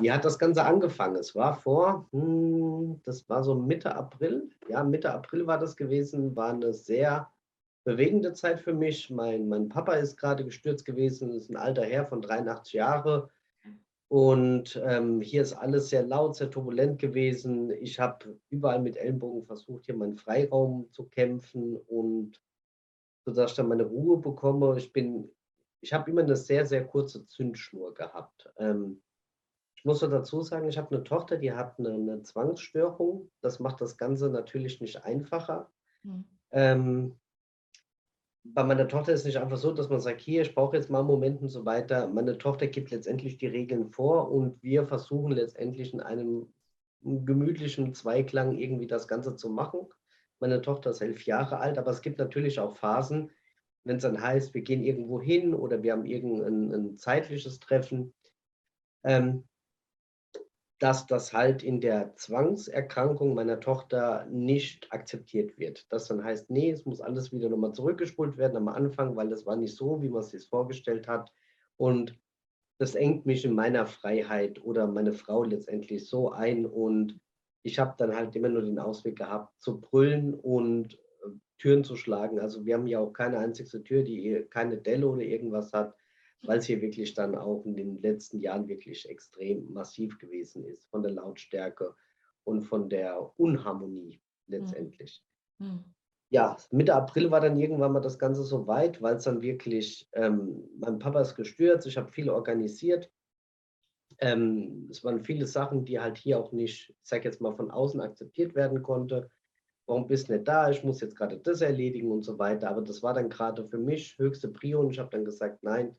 Wie hat das Ganze angefangen? Es war vor, hm, das war so Mitte April. Ja, Mitte April war das gewesen, war eine sehr bewegende Zeit für mich. Mein, mein Papa ist gerade gestürzt gewesen, ist ein alter Herr von 83 Jahren. Und ähm, hier ist alles sehr laut, sehr turbulent gewesen. Ich habe überall mit Ellenbogen versucht, hier meinen Freiraum zu kämpfen und sodass ich dann meine Ruhe bekomme. Ich ich habe immer eine sehr, sehr kurze Zündschnur gehabt. Ähm, ich muss dazu sagen, ich habe eine Tochter, die hat eine, eine, Zwangsstörung. Das macht das Ganze natürlich nicht einfacher. Mhm. Ähm, bei meiner Tochter ist es nicht einfach so, dass man sagt, hier, ich brauche jetzt mal einen Moment und so weiter. Meine Tochter gibt letztendlich die Regeln vor und wir versuchen letztendlich in einem gemütlichen Zweiklang irgendwie das Ganze zu machen. Meine Tochter ist elf Jahre alt, aber es gibt natürlich auch Phasen, wenn es dann heißt, wir gehen irgendwo hin oder wir haben irgendein ein zeitliches Treffen, ähm, dass das halt in der Zwangserkrankung meiner Tochter nicht akzeptiert wird. Das dann heißt, nee, es muss alles wieder nochmal zurückgespult werden am Anfang, weil das war nicht so, wie man es sich vorgestellt hat. Und das engt mich in meiner Freiheit oder meine Frau letztendlich so ein. Und ich habe dann halt immer nur den Ausweg gehabt, zu brüllen und äh, Türen zu schlagen. Also wir haben ja auch keine einzige Tür, die keine Delle oder irgendwas hat weil es hier wirklich dann auch in den letzten Jahren wirklich extrem massiv gewesen ist von der Lautstärke und von der Unharmonie letztendlich. Mhm. Ja, Mitte April war dann irgendwann mal das Ganze so weit, weil es dann wirklich, ähm, mein Papa ist gestürzt, ich habe viel organisiert. Ähm, es waren viele Sachen, die halt hier auch nicht, ich sage jetzt mal, von außen akzeptiert werden konnte. Warum bist du nicht da? Ich muss jetzt gerade das erledigen und so weiter. Aber das war dann gerade für mich höchste Prio und ich habe dann gesagt, nein,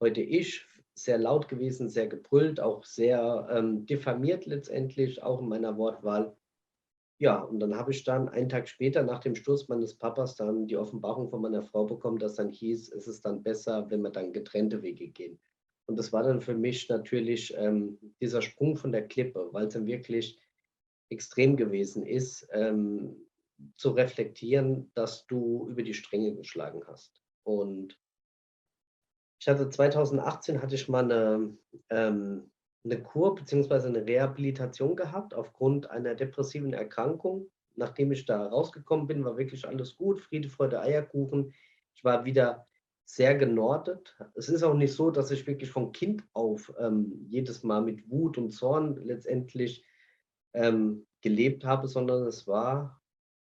heute ich, sehr laut gewesen, sehr gebrüllt, auch sehr ähm, diffamiert letztendlich, auch in meiner Wortwahl. Ja, und dann habe ich dann einen Tag später nach dem Sturz meines Papas dann die Offenbarung von meiner Frau bekommen, dass dann hieß, es ist dann besser, wenn wir dann getrennte Wege gehen. Und das war dann für mich natürlich ähm, dieser Sprung von der Klippe, weil es dann wirklich extrem gewesen ist, ähm, zu reflektieren, dass du über die Stränge geschlagen hast. Und ich hatte 2018 hatte ich mal eine, ähm, eine Kur bzw. eine Rehabilitation gehabt aufgrund einer depressiven Erkrankung. Nachdem ich da rausgekommen bin, war wirklich alles gut, Friede, Freude, Eierkuchen. Ich war wieder sehr genordet. Es ist auch nicht so, dass ich wirklich von Kind auf ähm, jedes Mal mit Wut und Zorn letztendlich ähm, gelebt habe, sondern es war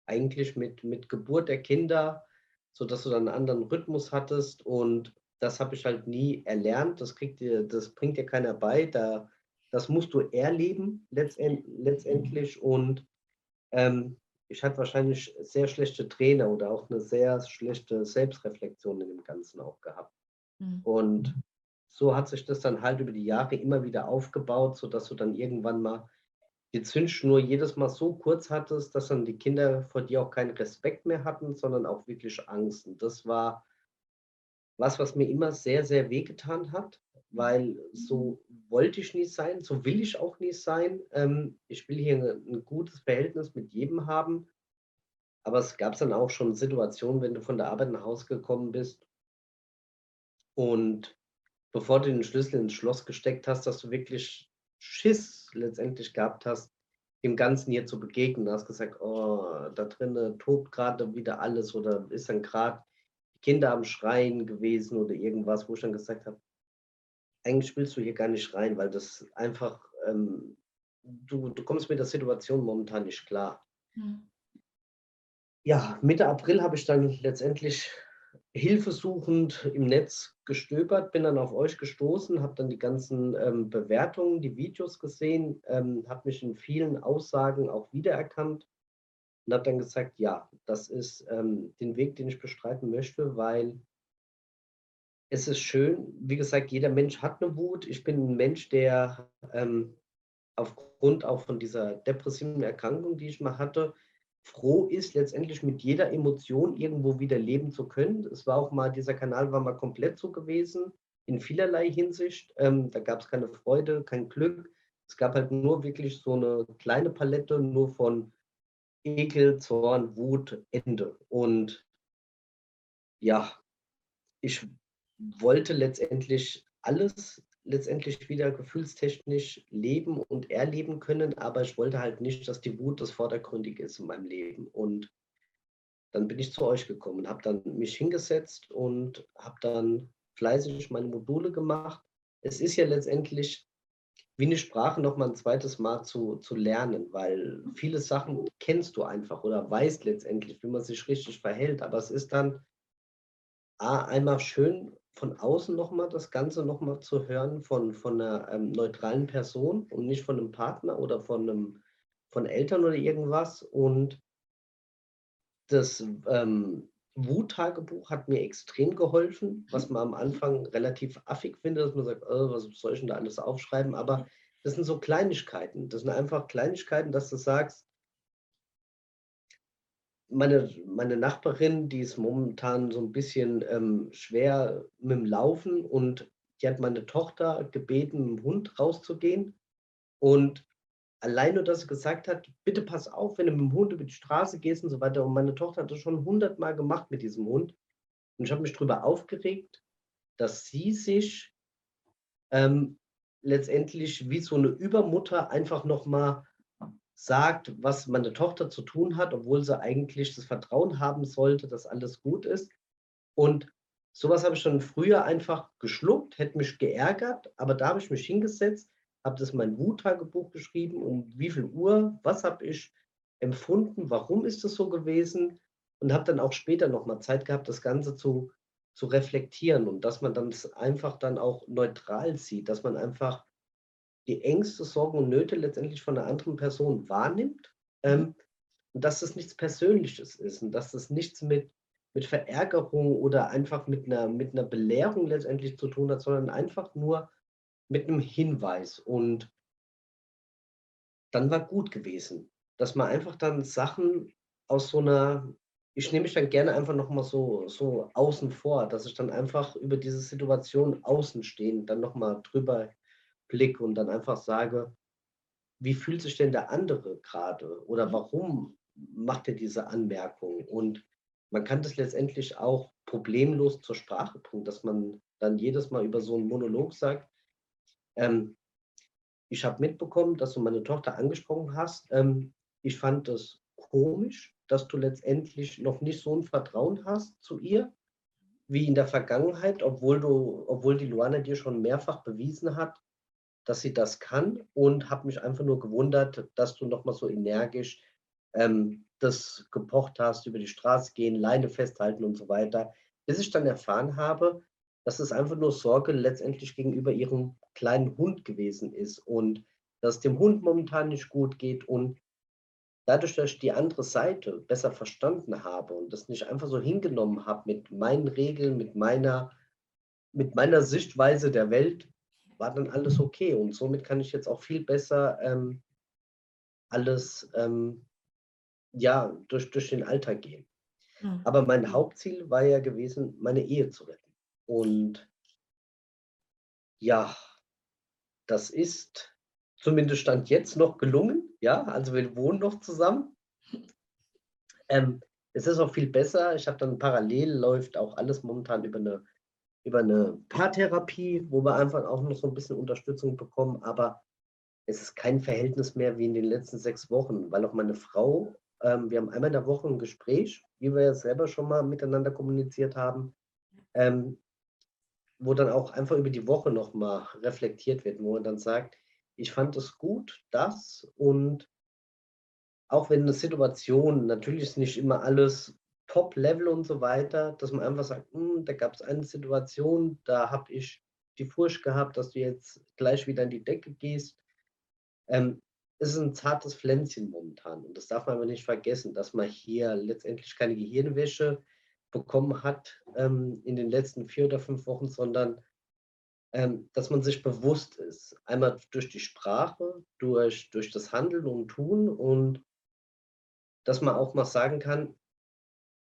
eigentlich mit, mit Geburt der Kinder, sodass du dann einen anderen Rhythmus hattest und das habe ich halt nie erlernt. Das, kriegt dir, das bringt dir keiner bei. Da, das musst du erleben letztend, letztendlich. Und ähm, ich hatte wahrscheinlich sehr schlechte Trainer oder auch eine sehr schlechte Selbstreflexion in dem Ganzen auch gehabt. Mhm. Und so hat sich das dann halt über die Jahre immer wieder aufgebaut, sodass du dann irgendwann mal die Zündschnur jedes Mal so kurz hattest, dass dann die Kinder vor dir auch keinen Respekt mehr hatten, sondern auch wirklich Angst. Und das war was, was mir immer sehr, sehr wehgetan hat, weil so wollte ich nie sein, so will ich auch nie sein. Ähm, ich will hier ein, ein gutes Verhältnis mit jedem haben. Aber es gab dann auch schon Situationen, wenn du von der Arbeit nach Hause gekommen bist und bevor du den Schlüssel ins Schloss gesteckt hast, dass du wirklich Schiss letztendlich gehabt hast, dem Ganzen hier zu begegnen. Du hast gesagt, oh, da drinnen tobt gerade wieder alles oder ist dann gerade Kinder am Schreien gewesen oder irgendwas, wo ich dann gesagt habe, eigentlich willst du hier gar nicht rein, weil das einfach, ähm, du, du kommst mit der Situation momentan nicht klar. Mhm. Ja, Mitte April habe ich dann letztendlich hilfesuchend im Netz gestöbert, bin dann auf euch gestoßen, habe dann die ganzen ähm, Bewertungen, die Videos gesehen, ähm, habe mich in vielen Aussagen auch wiedererkannt und habe dann gesagt, ja, das ist ähm, den Weg, den ich bestreiten möchte, weil es ist schön, wie gesagt, jeder Mensch hat eine Wut. Ich bin ein Mensch, der ähm, aufgrund auch von dieser depressiven Erkrankung, die ich mal hatte, froh ist, letztendlich mit jeder Emotion irgendwo wieder leben zu können. Es war auch mal, dieser Kanal war mal komplett so gewesen, in vielerlei Hinsicht. Ähm, da gab es keine Freude, kein Glück. Es gab halt nur wirklich so eine kleine Palette, nur von Ekel, Zorn, Wut, Ende. Und ja, ich wollte letztendlich alles letztendlich wieder gefühlstechnisch leben und erleben können, aber ich wollte halt nicht, dass die Wut das Vordergründige ist in meinem Leben. Und dann bin ich zu euch gekommen, habe dann mich hingesetzt und habe dann fleißig meine Module gemacht. Es ist ja letztendlich wie eine Sprache noch mal ein zweites Mal zu, zu lernen, weil viele Sachen kennst du einfach oder weißt letztendlich, wie man sich richtig verhält. Aber es ist dann einmal schön von außen noch mal das Ganze noch mal zu hören von, von einer ähm, neutralen Person und nicht von einem Partner oder von einem von Eltern oder irgendwas. Und das ähm, Wut-Tagebuch hat mir extrem geholfen, was man am Anfang relativ affig findet, dass man sagt, oh, was soll ich denn da alles aufschreiben? Aber das sind so Kleinigkeiten. Das sind einfach Kleinigkeiten, dass du sagst, meine, meine Nachbarin, die ist momentan so ein bisschen ähm, schwer mit dem Laufen und die hat meine Tochter gebeten, mit dem Hund rauszugehen. Und allein nur, dass sie gesagt hat, bitte pass auf, wenn du mit dem Hund über die Straße gehst und so weiter. Und meine Tochter hat das schon hundertmal gemacht mit diesem Hund. Und ich habe mich darüber aufgeregt, dass sie sich ähm, letztendlich wie so eine Übermutter einfach nochmal sagt, was meine Tochter zu tun hat, obwohl sie eigentlich das Vertrauen haben sollte, dass alles gut ist. Und sowas habe ich schon früher einfach geschluckt, hätte mich geärgert, aber da habe ich mich hingesetzt habe das in mein Wuttagebuch geschrieben, um wie viel Uhr, was habe ich empfunden, warum ist es so gewesen? Und habe dann auch später nochmal Zeit gehabt, das Ganze zu, zu reflektieren und dass man dann einfach dann auch neutral sieht, dass man einfach die Ängste, Sorgen und Nöte letztendlich von einer anderen Person wahrnimmt ähm, und dass das nichts Persönliches ist und dass das nichts mit, mit Verärgerung oder einfach mit einer, mit einer Belehrung letztendlich zu tun hat, sondern einfach nur mit einem Hinweis und dann war gut gewesen, dass man einfach dann Sachen aus so einer ich nehme mich dann gerne einfach noch mal so so außen vor, dass ich dann einfach über diese Situation außenstehend dann noch mal drüber blicke und dann einfach sage: „Wie fühlt sich denn der andere gerade oder warum macht er diese Anmerkung?“ Und man kann das letztendlich auch problemlos zur Sprache bringen, dass man dann jedes Mal über so einen Monolog sagt: ähm, ich habe mitbekommen, dass du meine Tochter angesprochen hast. Ähm, ich fand es komisch, dass du letztendlich noch nicht so ein Vertrauen hast zu ihr wie in der Vergangenheit, obwohl du, obwohl die Luana dir schon mehrfach bewiesen hat, dass sie das kann und habe mich einfach nur gewundert, dass du noch mal so energisch ähm, das gepocht hast, über die Straße gehen, Leine festhalten und so weiter, bis ich dann erfahren habe, dass es einfach nur Sorge letztendlich gegenüber ihrem kleinen Hund gewesen ist und dass es dem Hund momentan nicht gut geht und dadurch, dass ich die andere Seite besser verstanden habe und das nicht einfach so hingenommen habe mit meinen Regeln, mit meiner, mit meiner Sichtweise der Welt, war dann alles okay und somit kann ich jetzt auch viel besser ähm, alles ähm, ja, durch, durch den Alltag gehen. Mhm. Aber mein Hauptziel war ja gewesen, meine Ehe zu retten. Und ja, das ist zumindest Stand jetzt noch gelungen. Ja, also wir wohnen noch zusammen. Ähm, es ist auch viel besser. Ich habe dann parallel läuft auch alles momentan über eine, über eine Paartherapie, wo wir einfach auch noch so ein bisschen Unterstützung bekommen. Aber es ist kein Verhältnis mehr wie in den letzten sechs Wochen, weil auch meine Frau, ähm, wir haben einmal in der Woche ein Gespräch, wie wir ja selber schon mal miteinander kommuniziert haben. Ähm, wo dann auch einfach über die Woche nochmal reflektiert wird, wo man dann sagt, ich fand es gut, das und auch wenn eine Situation, natürlich ist nicht immer alles Top-Level und so weiter, dass man einfach sagt, hm, da gab es eine Situation, da habe ich die Furcht gehabt, dass du jetzt gleich wieder in die Decke gehst. Ähm, es ist ein zartes Pflänzchen momentan und das darf man aber nicht vergessen, dass man hier letztendlich keine Gehirnwäsche bekommen hat ähm, in den letzten vier oder fünf Wochen, sondern ähm, dass man sich bewusst ist. Einmal durch die Sprache, durch, durch das Handeln und Tun und dass man auch mal sagen kann,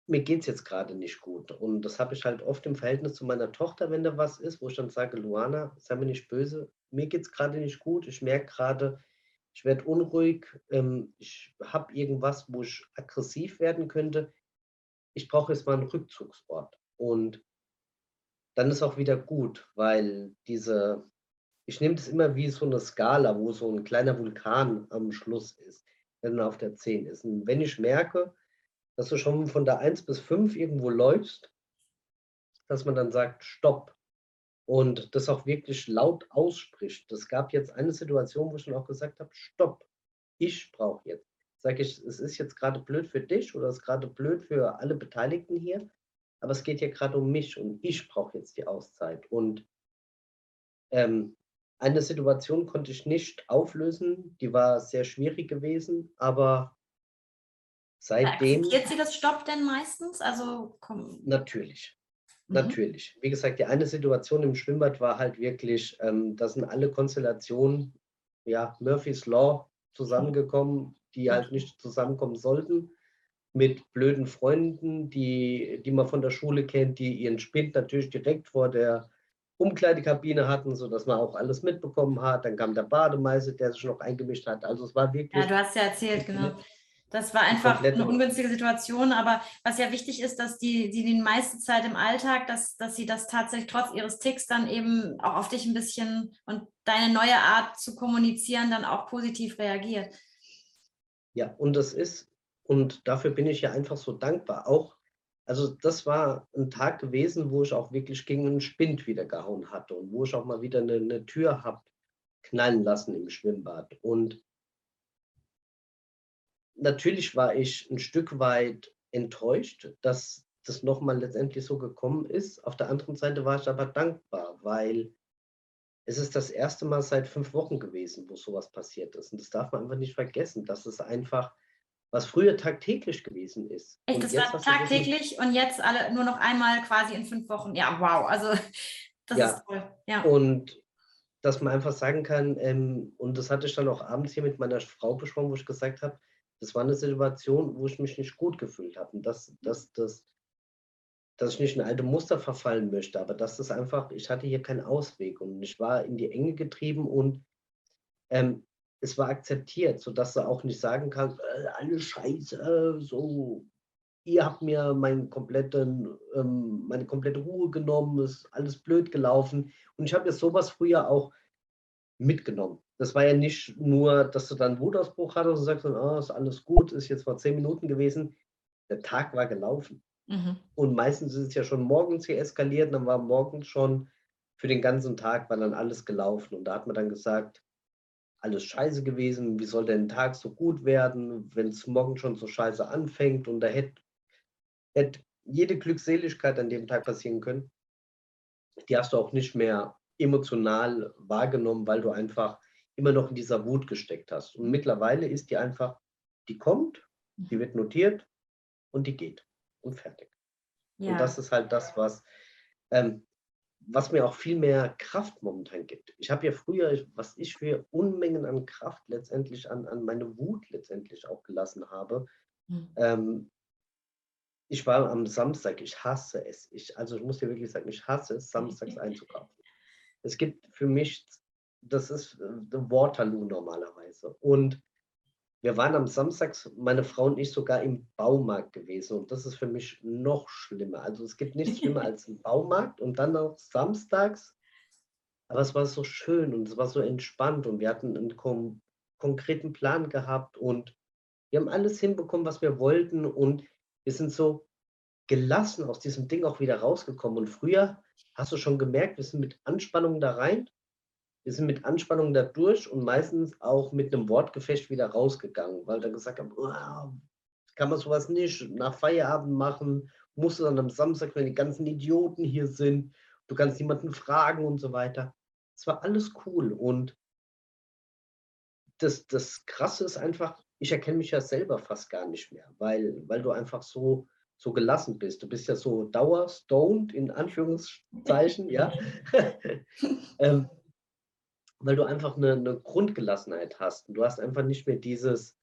mir geht es jetzt gerade nicht gut. Und das habe ich halt oft im Verhältnis zu meiner Tochter, wenn da was ist, wo ich dann sage, Luana, sei mir nicht böse, mir geht es gerade nicht gut, ich merke gerade, ich werde unruhig, ähm, ich habe irgendwas, wo ich aggressiv werden könnte ich brauche jetzt mal einen Rückzugsort. Und dann ist auch wieder gut, weil diese, ich nehme das immer wie so eine Skala, wo so ein kleiner Vulkan am Schluss ist, der dann auf der 10 ist. Und wenn ich merke, dass du schon von der 1 bis 5 irgendwo läufst, dass man dann sagt, stopp. Und das auch wirklich laut ausspricht. Das gab jetzt eine Situation, wo ich dann auch gesagt habe, stopp, ich brauche jetzt. Sage ich, es ist jetzt gerade blöd für dich oder es ist gerade blöd für alle Beteiligten hier, aber es geht hier gerade um mich und ich brauche jetzt die Auszeit. Und ähm, eine Situation konnte ich nicht auflösen, die war sehr schwierig gewesen, aber seitdem. Akzeptiert sie das Stopp denn meistens? Also komm. Natürlich. Mhm. Natürlich. Wie gesagt, die eine Situation im Schwimmbad war halt wirklich, ähm, da sind alle Konstellationen, ja, Murphy's Law zusammengekommen, die halt nicht zusammenkommen sollten, mit blöden Freunden, die, die man von der Schule kennt, die ihren Spind natürlich direkt vor der Umkleidekabine hatten, sodass man auch alles mitbekommen hat. Dann kam der Bademeister, der sich noch eingemischt hat. Also es war wirklich. Ja, du hast ja erzählt, genau. Das war einfach eine ungünstige Situation, aber was ja wichtig ist, dass die, die die meiste Zeit im Alltag, dass, dass sie das tatsächlich trotz ihres Ticks dann eben auch auf dich ein bisschen und deine neue Art zu kommunizieren dann auch positiv reagiert. Ja, und das ist, und dafür bin ich ja einfach so dankbar, auch also das war ein Tag gewesen, wo ich auch wirklich gegen einen Spind wieder gehauen hatte und wo ich auch mal wieder eine, eine Tür habe knallen lassen im Schwimmbad. Und natürlich war ich ein Stück weit enttäuscht, dass das nochmal letztendlich so gekommen ist. Auf der anderen Seite war ich aber dankbar, weil es ist das erste Mal seit fünf Wochen gewesen, wo sowas passiert ist. Und das darf man einfach nicht vergessen, dass es einfach was früher tagtäglich gewesen ist. Echt, das war tagtäglich und jetzt alle nur noch einmal quasi in fünf Wochen. Ja, wow, also das ja. ist toll. Ja. Und dass man einfach sagen kann, ähm, und das hatte ich dann auch abends hier mit meiner Frau besprochen, wo ich gesagt habe, das war eine Situation, wo ich mich nicht gut gefühlt habe. Und dass, dass, dass, dass ich nicht in alte Muster verfallen möchte, aber das einfach, ich hatte hier keinen Ausweg und ich war in die Enge getrieben und ähm, es war akzeptiert, sodass du auch nicht sagen kannst, äh, alles scheiße, so, ihr habt mir meinen kompletten, ähm, meine komplette Ruhe genommen, ist alles blöd gelaufen. Und ich habe jetzt sowas früher auch mitgenommen. Das war ja nicht nur, dass du dann Wutausbruch hattest und sagst, oh, ist alles gut, ist jetzt vor zehn Minuten gewesen. Der Tag war gelaufen. Mhm. Und meistens ist es ja schon morgens hier eskaliert, dann war morgens schon für den ganzen Tag war dann alles gelaufen. Und da hat man dann gesagt, alles scheiße gewesen, wie soll denn ein Tag so gut werden, wenn es morgen schon so scheiße anfängt und da hätte hätt jede Glückseligkeit an dem Tag passieren können. Die hast du auch nicht mehr emotional wahrgenommen, weil du einfach immer noch in dieser Wut gesteckt hast. Und mittlerweile ist die einfach, die kommt, die wird notiert und die geht und fertig. Ja. Und das ist halt das, was ähm, was mir auch viel mehr Kraft momentan gibt. Ich habe ja früher, was ich für Unmengen an Kraft letztendlich an, an meine Wut letztendlich auch gelassen habe. Mhm. Ähm, ich war am Samstag, ich hasse es. Ich, also ich muss dir wirklich sagen, ich hasse es, samstags einzukaufen. Es gibt für mich, das ist äh, Waterloo normalerweise. Und wir waren am Samstag, meine Frau und ich, sogar im Baumarkt gewesen. Und das ist für mich noch schlimmer. Also es gibt nichts schlimmer als im Baumarkt und dann auch samstags. Aber es war so schön und es war so entspannt und wir hatten einen kon konkreten Plan gehabt und wir haben alles hinbekommen, was wir wollten und wir sind so gelassen aus diesem Ding auch wieder rausgekommen. Und früher hast du schon gemerkt, wir sind mit Anspannung da rein wir sind mit Anspannung da durch und meistens auch mit einem Wortgefecht wieder rausgegangen, weil dann gesagt haben, oh, kann man sowas nicht nach Feierabend machen, musst du dann am Samstag, wenn die ganzen Idioten hier sind, du kannst niemanden fragen und so weiter. Es war alles cool und das, das Krasse ist einfach, ich erkenne mich ja selber fast gar nicht mehr, weil, weil du einfach so, so gelassen bist. Du bist ja so dauerstoned, in Anführungszeichen, ja. ähm, weil du einfach eine, eine Grundgelassenheit hast. Und du hast einfach nicht mehr dieses,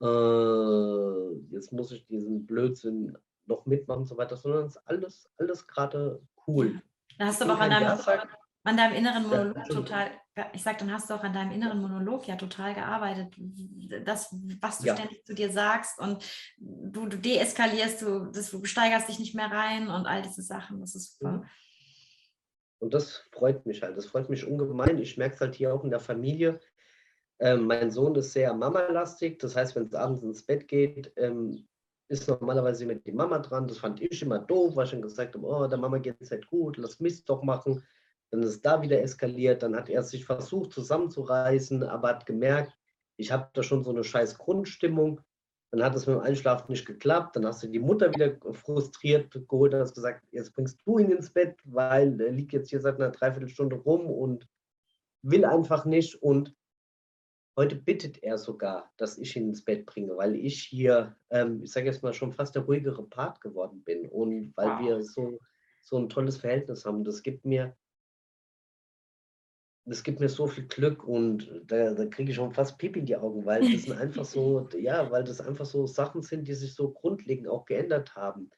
äh, jetzt muss ich diesen Blödsinn noch mitmachen und so weiter, sondern es ist alles, alles gerade cool. Da hast du aber auch an deinem, an deinem inneren Monolog ja, total, ich sag, dann hast du auch an deinem inneren Monolog ja total gearbeitet. Das, was du ja. ständig zu dir sagst und du, du deeskalierst, du, das, du steigerst dich nicht mehr rein und all diese Sachen, das ist super. Mhm. Und das freut mich halt. Das freut mich ungemein. Ich merke es halt hier auch in der Familie. Ähm, mein Sohn ist sehr mamalastig. Das heißt, wenn es abends ins Bett geht, ähm, ist normalerweise mit die Mama dran. Das fand ich immer doof, weil ich schon gesagt habe, oh, der Mama geht es halt gut, lass Mist doch machen. Dann ist es da wieder eskaliert. Dann hat er sich versucht zusammenzureißen, aber hat gemerkt, ich habe da schon so eine scheiß Grundstimmung. Dann hat es mit dem Einschlafen nicht geklappt. Dann hast du die Mutter wieder frustriert geholt und hast gesagt, jetzt bringst du ihn ins Bett, weil er liegt jetzt hier seit einer Dreiviertelstunde rum und will einfach nicht. Und heute bittet er sogar, dass ich ihn ins Bett bringe, weil ich hier, ähm, ich sage jetzt mal, schon fast der ruhigere Part geworden bin. Und weil wow. wir so, so ein tolles Verhältnis haben. Das gibt mir das gibt mir so viel Glück und da, da kriege ich schon fast Pipi in die Augen, weil das sind einfach so, ja, weil das einfach so Sachen sind, die sich so grundlegend auch geändert haben.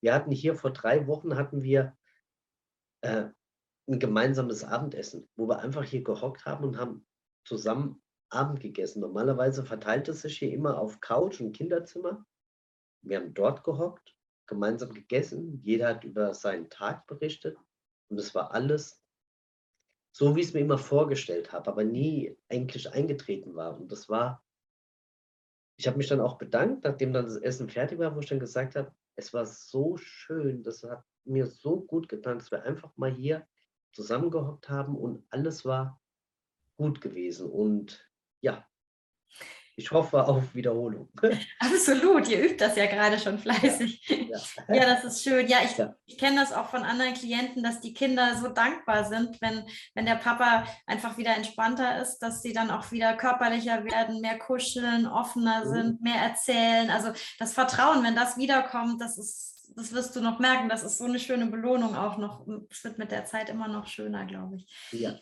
Wir hatten hier vor drei Wochen hatten wir äh, ein gemeinsames Abendessen, wo wir einfach hier gehockt haben und haben zusammen Abend gegessen. Normalerweise verteilt es sich hier immer auf Couch und Kinderzimmer. Wir haben dort gehockt, gemeinsam gegessen. Jeder hat über seinen Tag berichtet und es war alles so, wie ich es mir immer vorgestellt habe, aber nie eigentlich eingetreten war. Und das war, ich habe mich dann auch bedankt, nachdem dann das Essen fertig war, wo ich dann gesagt habe, es war so schön, das hat mir so gut getan, dass wir einfach mal hier zusammengehockt haben und alles war gut gewesen. Und ja, ich hoffe auf Wiederholung. Absolut, ihr übt das ja gerade schon fleißig. Ja, ja. ja das ist schön. Ja, ich, ja. ich kenne das auch von anderen Klienten, dass die Kinder so dankbar sind, wenn, wenn der Papa einfach wieder entspannter ist, dass sie dann auch wieder körperlicher werden, mehr kuscheln, offener mhm. sind, mehr erzählen. Also das Vertrauen, wenn das wiederkommt, das ist, das wirst du noch merken, das ist so eine schöne Belohnung auch noch. Es wird mit der Zeit immer noch schöner, glaube ich. Ja.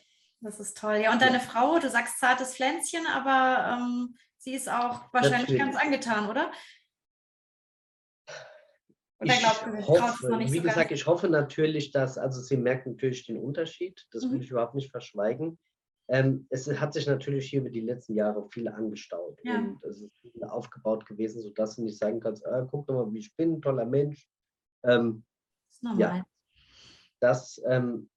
Das ist toll. Ja, und deine Frau, du sagst zartes Pflänzchen, aber ähm, Sie ist auch wahrscheinlich ganz angetan, oder? Ich hoffe, wie so gesagt, ich hoffe natürlich, dass, also sie merkt natürlich den Unterschied, das mhm. will ich überhaupt nicht verschweigen. Ähm, es hat sich natürlich hier über die letzten Jahre viel angestaut ja. und es ist viel aufgebaut gewesen, sodass du nicht sagen kannst, ah, guck doch mal, wie ich bin, toller Mensch. Ähm, das ist normal. Ja, das, ähm,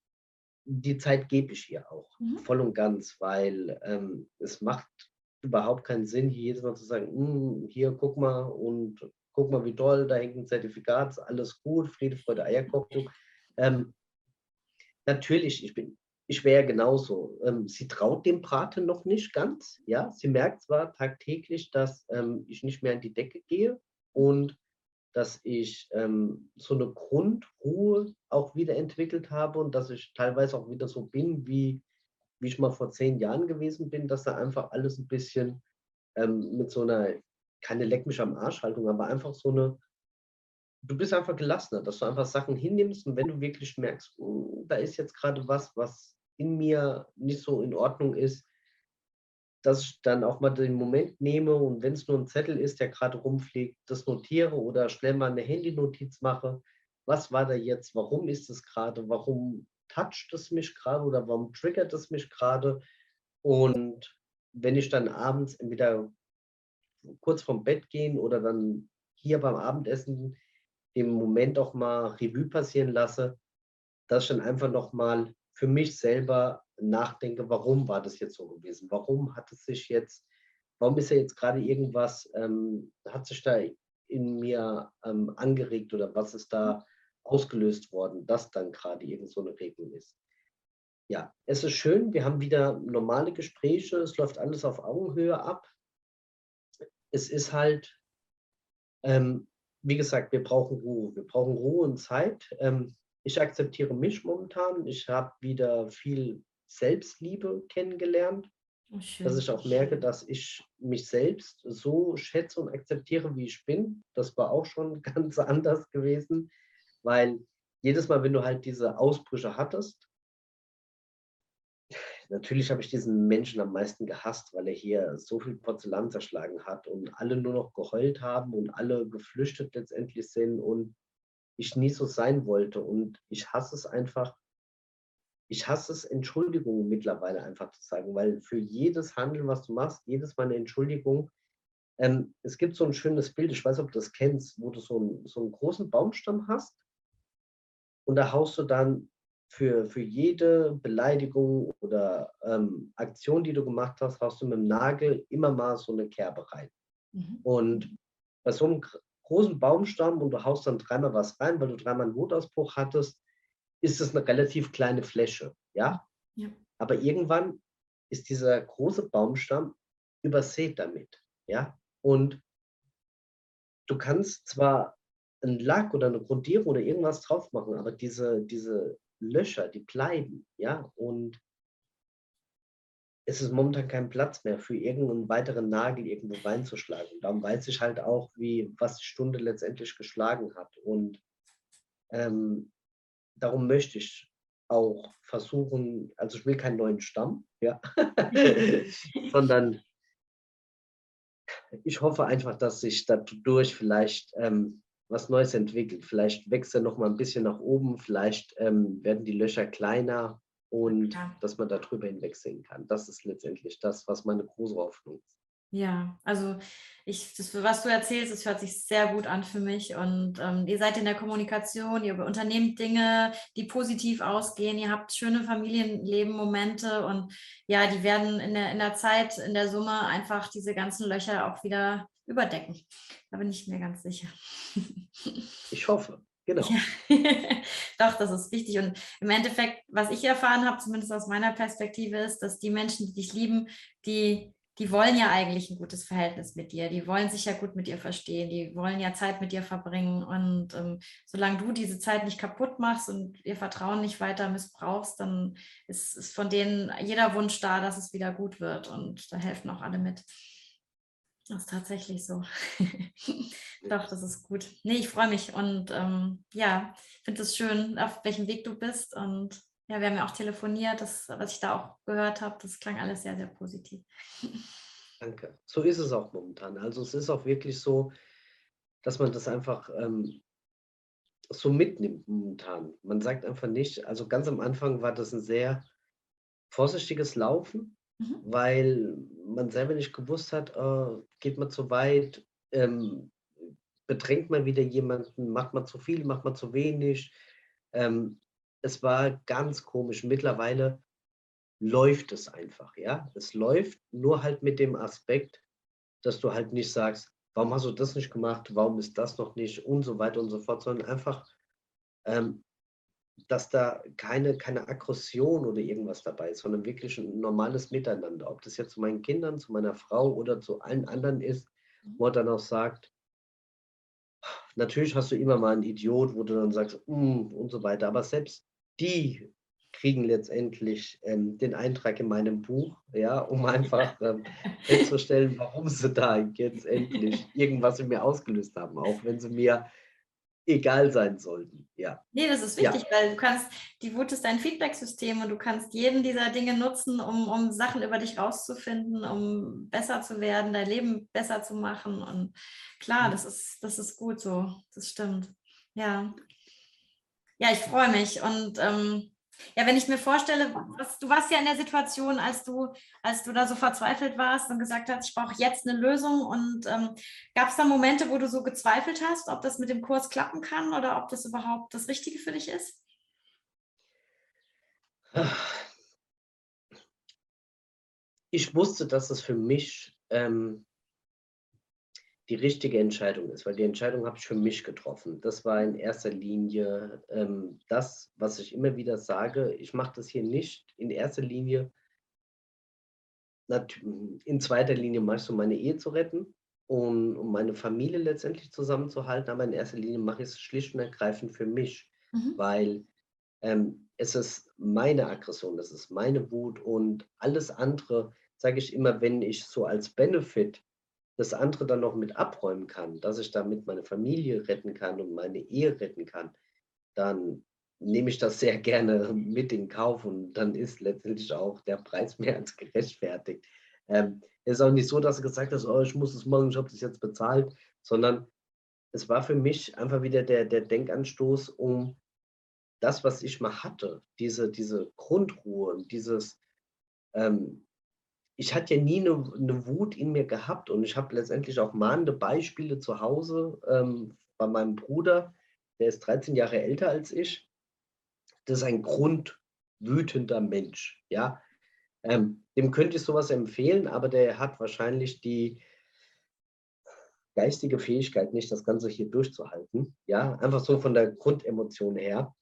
die Zeit gebe ich ihr auch, mhm. voll und ganz, weil ähm, es macht überhaupt keinen Sinn, hier jedes Mal zu sagen, hm, hier guck mal und guck mal, wie toll, da hängt ein Zertifikat, alles gut, Friede, Freude, Eierkochen. Ähm, natürlich, ich bin, ich wäre genauso. Ähm, sie traut dem Braten noch nicht ganz. Ja, sie merkt zwar tagtäglich, dass ähm, ich nicht mehr in die Decke gehe und dass ich ähm, so eine Grundruhe auch wieder entwickelt habe und dass ich teilweise auch wieder so bin, wie wie ich mal vor zehn Jahren gewesen bin, dass da einfach alles ein bisschen ähm, mit so einer, keine Leck mich am Arsch-Haltung, aber einfach so eine, du bist einfach gelassener, dass du einfach Sachen hinnimmst und wenn du wirklich merkst, oh, da ist jetzt gerade was, was in mir nicht so in Ordnung ist, dass ich dann auch mal den Moment nehme und wenn es nur ein Zettel ist, der gerade rumfliegt, das notiere oder schnell mal eine Handynotiz mache. Was war da jetzt? Warum ist es gerade? Warum toucht es mich gerade oder warum triggert es mich gerade? Und wenn ich dann abends entweder kurz vorm Bett gehen oder dann hier beim Abendessen den Moment auch mal Revue passieren lasse, dass ich dann einfach noch mal für mich selber nachdenke, warum war das jetzt so gewesen? Warum hat es sich jetzt, warum ist ja jetzt gerade irgendwas, ähm, hat sich da in mir ähm, angeregt oder was ist da ausgelöst worden, dass dann gerade irgend so eine Regelung ist. Ja, es ist schön, wir haben wieder normale Gespräche, es läuft alles auf Augenhöhe ab. Es ist halt, ähm, wie gesagt, wir brauchen Ruhe. Wir brauchen Ruhe und Zeit. Ähm, ich akzeptiere mich momentan. Ich habe wieder viel Selbstliebe kennengelernt. Oh, dass ich auch merke, dass ich mich selbst so schätze und akzeptiere, wie ich bin. Das war auch schon ganz anders gewesen. Weil jedes Mal, wenn du halt diese Ausbrüche hattest, natürlich habe ich diesen Menschen am meisten gehasst, weil er hier so viel Porzellan zerschlagen hat und alle nur noch geheult haben und alle geflüchtet letztendlich sind und ich nie so sein wollte. Und ich hasse es einfach, ich hasse es, Entschuldigungen mittlerweile einfach zu sagen, weil für jedes Handeln, was du machst, jedes Mal eine Entschuldigung, ähm, es gibt so ein schönes Bild, ich weiß, ob du das kennst, wo du so, ein, so einen großen Baumstamm hast und da haust du dann für, für jede Beleidigung oder ähm, Aktion, die du gemacht hast, hast du mit dem Nagel immer mal so eine Kerbe rein. Mhm. Und bei so einem großen Baumstamm und du haust dann dreimal was rein, weil du dreimal einen Wutausbruch hattest, ist es eine relativ kleine Fläche, ja? ja. Aber irgendwann ist dieser große Baumstamm übersät damit, ja? Und du kannst zwar einen Lack oder eine Grundierung oder irgendwas drauf machen, aber diese, diese Löcher, die bleiben, ja? Und es ist momentan kein Platz mehr für irgendeinen weiteren Nagel irgendwo reinzuschlagen. Darum weiß ich halt auch, wie, was die Stunde letztendlich geschlagen hat. Und ähm, darum möchte ich auch versuchen, also ich will keinen neuen Stamm, ja, sondern ich hoffe einfach, dass sich dadurch vielleicht ähm, was Neues entwickelt. Vielleicht wächst er noch mal ein bisschen nach oben, vielleicht ähm, werden die Löcher kleiner und ja. dass man darüber hinwegsehen kann. Das ist letztendlich das, was meine große Hoffnung ist. Ja, also ich, das, was du erzählst, das hört sich sehr gut an für mich. Und ähm, ihr seid in der Kommunikation, ihr unternehmt Dinge, die positiv ausgehen, ihr habt schöne Familienleben-Momente und ja, die werden in der, in der Zeit, in der Summe einfach diese ganzen Löcher auch wieder überdecken. Da bin ich mir ganz sicher. Ich hoffe. Genau. Ja. Doch, das ist wichtig. Und im Endeffekt, was ich erfahren habe, zumindest aus meiner Perspektive, ist, dass die Menschen, die dich lieben, die die wollen ja eigentlich ein gutes Verhältnis mit dir, die wollen sich ja gut mit dir verstehen, die wollen ja Zeit mit dir verbringen. Und ähm, solange du diese Zeit nicht kaputt machst und ihr Vertrauen nicht weiter missbrauchst, dann ist, ist von denen jeder Wunsch da, dass es wieder gut wird. Und da helfen auch alle mit. Das ist tatsächlich so. Doch, das ist gut. Nee, ich freue mich und ähm, ja, finde es schön, auf welchem Weg du bist. Und ja, wir haben ja auch telefoniert, das, was ich da auch gehört habe, das klang alles sehr, sehr positiv. Danke. So ist es auch momentan. Also es ist auch wirklich so, dass man das einfach ähm, so mitnimmt momentan. Man sagt einfach nicht, also ganz am Anfang war das ein sehr vorsichtiges Laufen, mhm. weil man selber nicht gewusst hat, äh, geht man zu weit, ähm, bedrängt man wieder jemanden, macht man zu viel, macht man zu wenig. Ähm, es war ganz komisch. Mittlerweile läuft es einfach, ja. Es läuft nur halt mit dem Aspekt, dass du halt nicht sagst, warum hast du das nicht gemacht, warum ist das noch nicht und so weiter und so fort, sondern einfach, ähm, dass da keine, keine Aggression oder irgendwas dabei ist, sondern wirklich ein normales Miteinander. Ob das jetzt zu meinen Kindern, zu meiner Frau oder zu allen anderen ist, wo er dann auch sagt, natürlich hast du immer mal einen Idiot, wo du dann sagst, mm, und so weiter, aber selbst die kriegen letztendlich ähm, den Eintrag in meinem Buch, ja, um einfach ähm, festzustellen, warum sie da jetzt endlich irgendwas in mir ausgelöst haben, auch wenn sie mir egal sein sollten. Ja. Nee, das ist wichtig, ja. weil du kannst, die Wut ist dein Feedback-System und du kannst jeden dieser Dinge nutzen, um, um Sachen über dich rauszufinden, um besser zu werden, dein Leben besser zu machen. Und klar, mhm. das ist, das ist gut so. Das stimmt. Ja. Ja, ich freue mich. Und ähm, ja, wenn ich mir vorstelle, was, du warst ja in der Situation, als du, als du da so verzweifelt warst und gesagt hast, ich brauche jetzt eine Lösung. Und ähm, gab es da Momente, wo du so gezweifelt hast, ob das mit dem Kurs klappen kann oder ob das überhaupt das Richtige für dich ist? Ich wusste, dass es für mich ähm, die richtige Entscheidung ist, weil die Entscheidung habe ich für mich getroffen. Das war in erster Linie ähm, das, was ich immer wieder sage. Ich mache das hier nicht in erster Linie, in zweiter Linie mache ich so meine Ehe zu retten, um, um meine Familie letztendlich zusammenzuhalten, aber in erster Linie mache ich es schlicht und ergreifend für mich, mhm. weil ähm, es ist meine Aggression, das ist meine Wut und alles andere, sage ich immer, wenn ich so als Benefit das andere dann noch mit abräumen kann, dass ich damit meine Familie retten kann und meine Ehe retten kann, dann nehme ich das sehr gerne mit in Kauf und dann ist letztendlich auch der Preis mehr als gerechtfertigt. Ähm, es ist auch nicht so, dass er gesagt hat, oh, ich muss es machen, ich habe das jetzt bezahlt, sondern es war für mich einfach wieder der, der Denkanstoß, um das, was ich mal hatte, diese, diese Grundruhe und dieses, ähm, ich hatte ja nie eine, eine, Wut in mir gehabt und ich habe letztendlich auch mahnende Beispiele zu Hause ähm, bei meinem Bruder, der ist 13 Jahre älter als ich. das ist ein grundwütender Mensch. Ja, ähm, dem könnte ich sowas empfehlen, aber der hat wahrscheinlich die geistige Fähigkeit nicht, das Ganze hier durchzuhalten. Ja, einfach so von der Grundemotion her.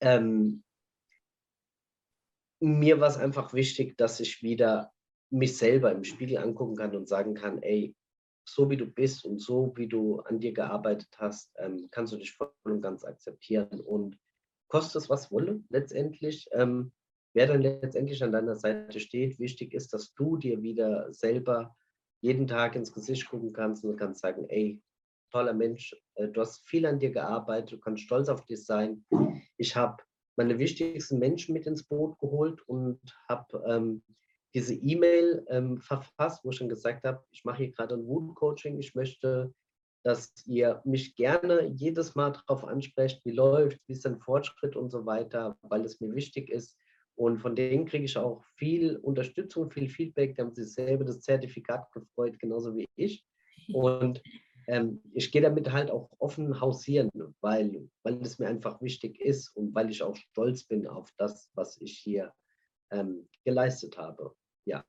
Ähm, mir war es einfach wichtig, dass ich wieder mich selber im Spiegel angucken kann und sagen kann, ey, so wie du bist und so wie du an dir gearbeitet hast, ähm, kannst du dich voll und ganz akzeptieren und kostet es was wolle letztendlich. Ähm, wer dann letztendlich an deiner Seite steht, wichtig ist, dass du dir wieder selber jeden Tag ins Gesicht gucken kannst und kannst sagen, ey, toller Mensch, äh, du hast viel an dir gearbeitet, du kannst stolz auf dich sein. Ich habe meine wichtigsten Menschen mit ins Boot geholt und habe ähm, diese E-Mail ähm, verfasst, wo ich schon gesagt habe, ich mache hier gerade ein Wut-Coaching. Ich möchte, dass ihr mich gerne jedes Mal darauf ansprecht, wie läuft, wie ist dein Fortschritt und so weiter, weil es mir wichtig ist. Und von denen kriege ich auch viel Unterstützung, viel Feedback. Die haben sich selber das Zertifikat gefreut, genauso wie ich. Und ähm, ich gehe damit halt auch offen hausieren, weil, weil es mir einfach wichtig ist und weil ich auch stolz bin auf das, was ich hier ähm, geleistet habe. Ja.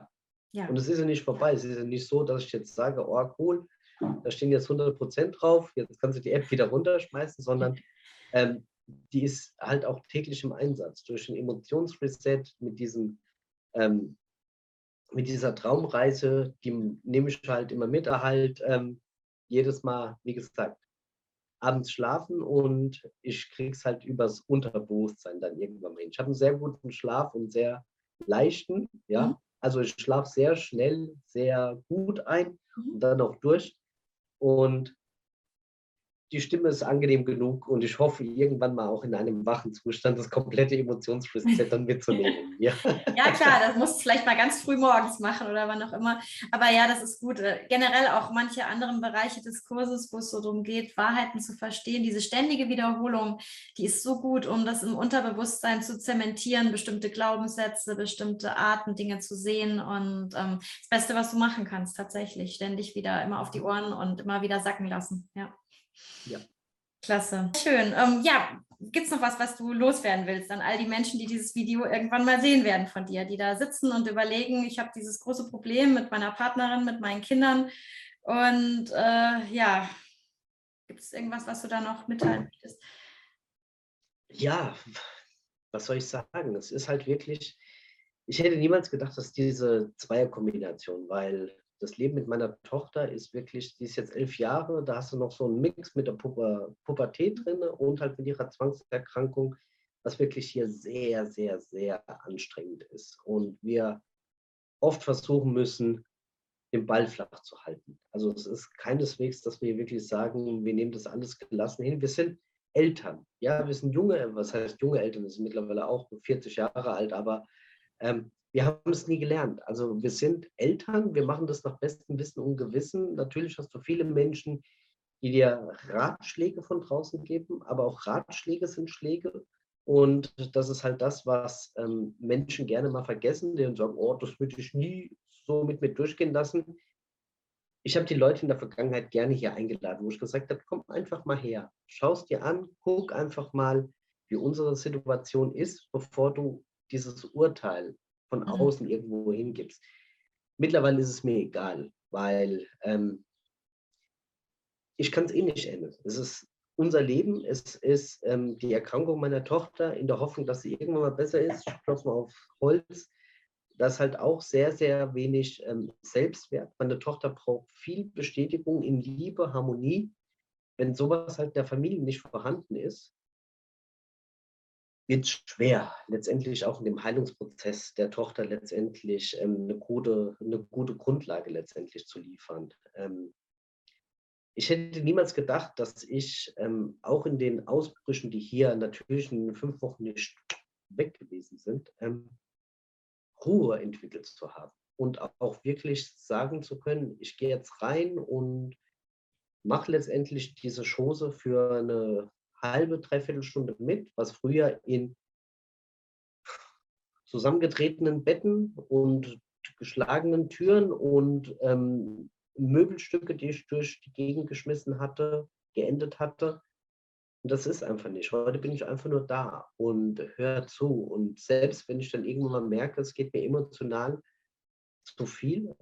ja. Und es ist ja nicht vorbei. Es ist ja nicht so, dass ich jetzt sage, oh cool, da stehen jetzt 100 Prozent drauf, jetzt kannst du die App wieder runterschmeißen, sondern ähm, die ist halt auch täglich im Einsatz. Durch ein Emotionsreset mit diesem, ähm, mit dieser Traumreise, die nehme ich halt immer mit, halt ähm, jedes Mal, wie gesagt, abends schlafen und ich kriege es halt übers Unterbewusstsein dann irgendwann mal hin. Ich habe einen sehr guten Schlaf und sehr leichten, ja. Mhm. Also ich schlafe sehr schnell, sehr gut ein mhm. und dann auch durch. Und die Stimme ist angenehm genug und ich hoffe, irgendwann mal auch in einem wachen Zustand das komplette Emotionsreset dann mitzunehmen. Ja. ja, klar, das musst du vielleicht mal ganz früh morgens machen oder wann auch immer. Aber ja, das ist gut. Äh, generell auch manche anderen Bereiche des Kurses, wo es so darum geht, Wahrheiten zu verstehen, diese ständige Wiederholung, die ist so gut, um das im Unterbewusstsein zu zementieren, bestimmte Glaubenssätze, bestimmte Arten, Dinge zu sehen. Und ähm, das Beste, was du machen kannst, tatsächlich, ständig wieder immer auf die Ohren und immer wieder sacken lassen. Ja. Ja. Klasse. Schön. Ähm, ja, gibt es noch was, was du loswerden willst an all die Menschen, die dieses Video irgendwann mal sehen werden von dir, die da sitzen und überlegen, ich habe dieses große Problem mit meiner Partnerin, mit meinen Kindern und äh, ja, gibt es irgendwas, was du da noch mitteilen möchtest? Ja, was soll ich sagen? Es ist halt wirklich, ich hätte niemals gedacht, dass diese Zweierkombination, weil das Leben mit meiner Tochter ist wirklich, die ist jetzt elf Jahre, da hast du noch so einen Mix mit der Puber, Pubertät drin und halt mit ihrer Zwangserkrankung, was wirklich hier sehr, sehr, sehr anstrengend ist. Und wir oft versuchen müssen, den Ball flach zu halten. Also es ist keineswegs, dass wir wirklich sagen, wir nehmen das alles gelassen hin. Wir sind Eltern, ja, wir sind junge, was heißt junge Eltern, wir sind mittlerweile auch 40 Jahre alt, aber ähm, wir haben es nie gelernt. Also wir sind Eltern, wir machen das nach bestem Wissen und Gewissen. Natürlich hast du viele Menschen, die dir Ratschläge von draußen geben, aber auch Ratschläge sind Schläge. Und das ist halt das, was ähm, Menschen gerne mal vergessen, die sagen, oh, das würde ich nie so mit mir durchgehen lassen. Ich habe die Leute in der Vergangenheit gerne hier eingeladen, wo ich gesagt habe, komm einfach mal her, schau es dir an, guck einfach mal, wie unsere Situation ist, bevor du dieses Urteil von mhm. außen irgendwo hingibst. Mittlerweile ist es mir egal, weil ähm, ich kann es eh nicht ändern. Es ist unser Leben, es ist ähm, die Erkrankung meiner Tochter in der Hoffnung, dass sie irgendwann mal besser ist. Ich klopfe mal auf Holz. Das ist halt auch sehr, sehr wenig ähm, Selbstwert. Meine Tochter braucht viel Bestätigung in Liebe, Harmonie. Wenn sowas halt der Familie nicht vorhanden ist, wird schwer, letztendlich auch in dem Heilungsprozess der Tochter letztendlich ähm, eine, gute, eine gute Grundlage letztendlich zu liefern. Ähm, ich hätte niemals gedacht, dass ich ähm, auch in den Ausbrüchen, die hier natürlich in fünf Wochen nicht weg gewesen sind, ähm, Ruhe entwickelt zu haben und auch wirklich sagen zu können, ich gehe jetzt rein und mache letztendlich diese Chose für eine halbe, dreiviertel Stunde mit, was früher in zusammengetretenen Betten und geschlagenen Türen und ähm, Möbelstücke, die ich durch die Gegend geschmissen hatte, geendet hatte. Und das ist einfach nicht. Heute bin ich einfach nur da und höre zu. Und selbst wenn ich dann irgendwann mal merke, es geht mir emotional zu viel,